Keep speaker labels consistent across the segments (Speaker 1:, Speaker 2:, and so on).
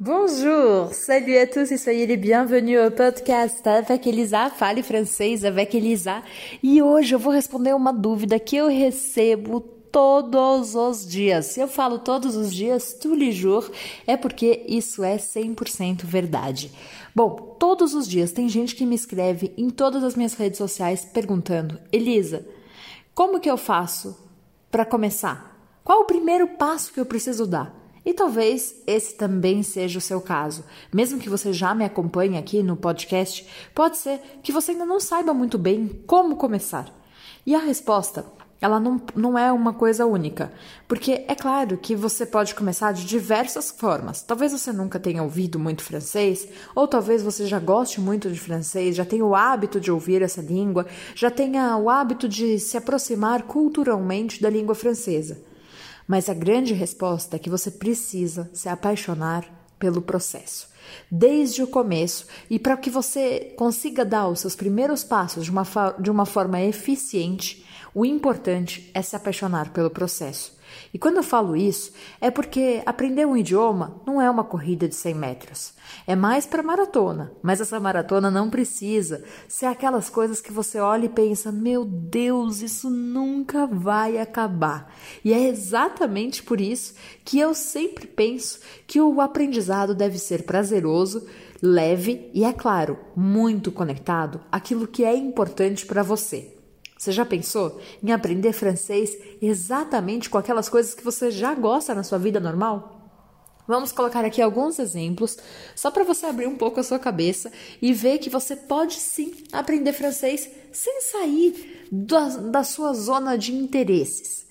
Speaker 1: Bonjour, salut à tous et soyez les bienvenus au podcast avec Elisa, fale francês avec Elisa. E hoje eu vou responder uma dúvida que eu recebo todos os dias. Se eu falo todos os dias, tous les jours, é porque isso é 100% verdade. Bom, todos os dias tem gente que me escreve em todas as minhas redes sociais perguntando: Elisa, como que eu faço para começar? Qual o primeiro passo que eu preciso dar? E talvez esse também seja o seu caso. Mesmo que você já me acompanhe aqui no podcast, pode ser que você ainda não saiba muito bem como começar. E a resposta, ela não, não é uma coisa única. Porque é claro que você pode começar de diversas formas. Talvez você nunca tenha ouvido muito francês, ou talvez você já goste muito de francês, já tenha o hábito de ouvir essa língua, já tenha o hábito de se aproximar culturalmente da língua francesa. Mas a grande resposta é que você precisa se apaixonar pelo processo. Desde o começo, e para que você consiga dar os seus primeiros passos de uma, de uma forma eficiente, o importante é se apaixonar pelo processo. E quando eu falo isso, é porque aprender um idioma não é uma corrida de 100 metros. É mais para maratona, mas essa maratona não precisa ser aquelas coisas que você olha e pensa: meu Deus, isso nunca vai acabar. E é exatamente por isso que eu sempre penso que o aprendizado deve ser prazeroso, leve e, é claro, muito conectado àquilo que é importante para você. Você já pensou em aprender francês exatamente com aquelas coisas que você já gosta na sua vida normal? Vamos colocar aqui alguns exemplos, só para você abrir um pouco a sua cabeça e ver que você pode sim aprender francês sem sair da, da sua zona de interesses.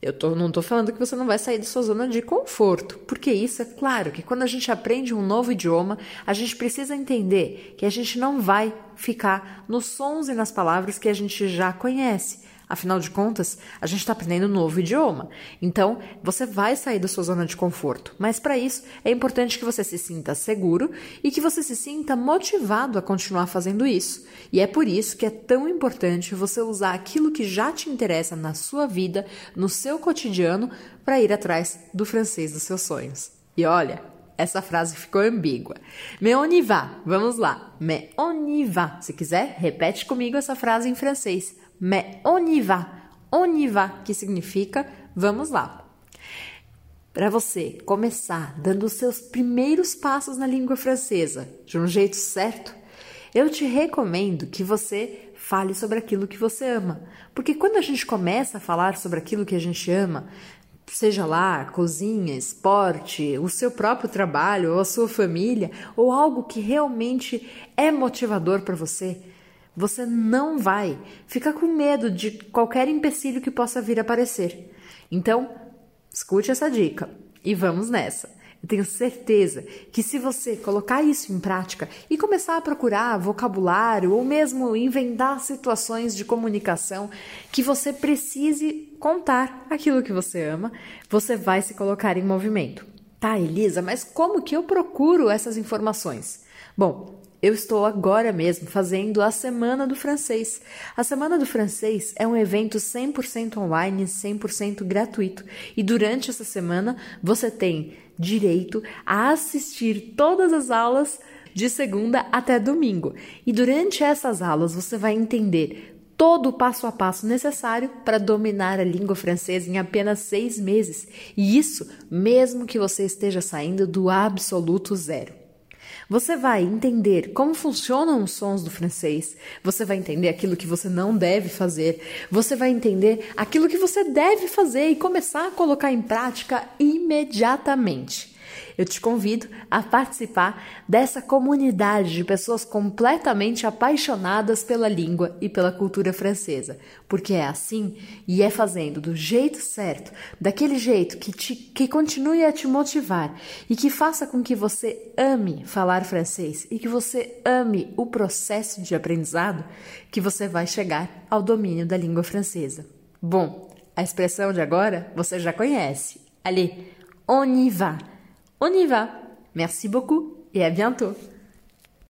Speaker 1: Eu tô, não estou falando que você não vai sair da sua zona de conforto, porque isso é claro que quando a gente aprende um novo idioma, a gente precisa entender que a gente não vai ficar nos sons e nas palavras que a gente já conhece. Afinal de contas, a gente está aprendendo um novo idioma. Então, você vai sair da sua zona de conforto. Mas para isso, é importante que você se sinta seguro e que você se sinta motivado a continuar fazendo isso. E é por isso que é tão importante você usar aquilo que já te interessa na sua vida, no seu cotidiano, para ir atrás do francês dos seus sonhos. E olha, essa frase ficou ambígua. Mais on y va. Vamos lá. Mais on y va. Se quiser, repete comigo essa frase em francês mais on y va. On y va, que significa vamos lá. Para você começar dando os seus primeiros passos na língua francesa de um jeito certo, eu te recomendo que você fale sobre aquilo que você ama. Porque quando a gente começa a falar sobre aquilo que a gente ama, seja lá cozinha, esporte, o seu próprio trabalho, ou a sua família, ou algo que realmente é motivador para você, você não vai ficar com medo de qualquer empecilho que possa vir aparecer. Então, escute essa dica e vamos nessa. Eu tenho certeza que se você colocar isso em prática e começar a procurar vocabulário ou mesmo inventar situações de comunicação que você precise contar aquilo que você ama, você vai se colocar em movimento. Tá, Elisa, mas como que eu procuro essas informações? Bom, eu estou agora mesmo fazendo a Semana do Francês. A Semana do Francês é um evento 100% online, 100% gratuito. E durante essa semana você tem direito a assistir todas as aulas de segunda até domingo. E durante essas aulas você vai entender todo o passo a passo necessário para dominar a língua francesa em apenas seis meses. E isso mesmo que você esteja saindo do absoluto zero. Você vai entender como funcionam os sons do francês, você vai entender aquilo que você não deve fazer, você vai entender aquilo que você deve fazer e começar a colocar em prática imediatamente eu te convido a participar dessa comunidade de pessoas completamente apaixonadas pela língua e pela cultura francesa, porque é assim e é fazendo do jeito certo, daquele jeito que, te, que continue a te motivar e que faça com que você ame falar francês e que você ame o processo de aprendizado, que você vai chegar ao domínio da língua francesa. Bom, a expressão de agora você já conhece. Allez, on y va! On y va. Merci beaucoup et à bientôt.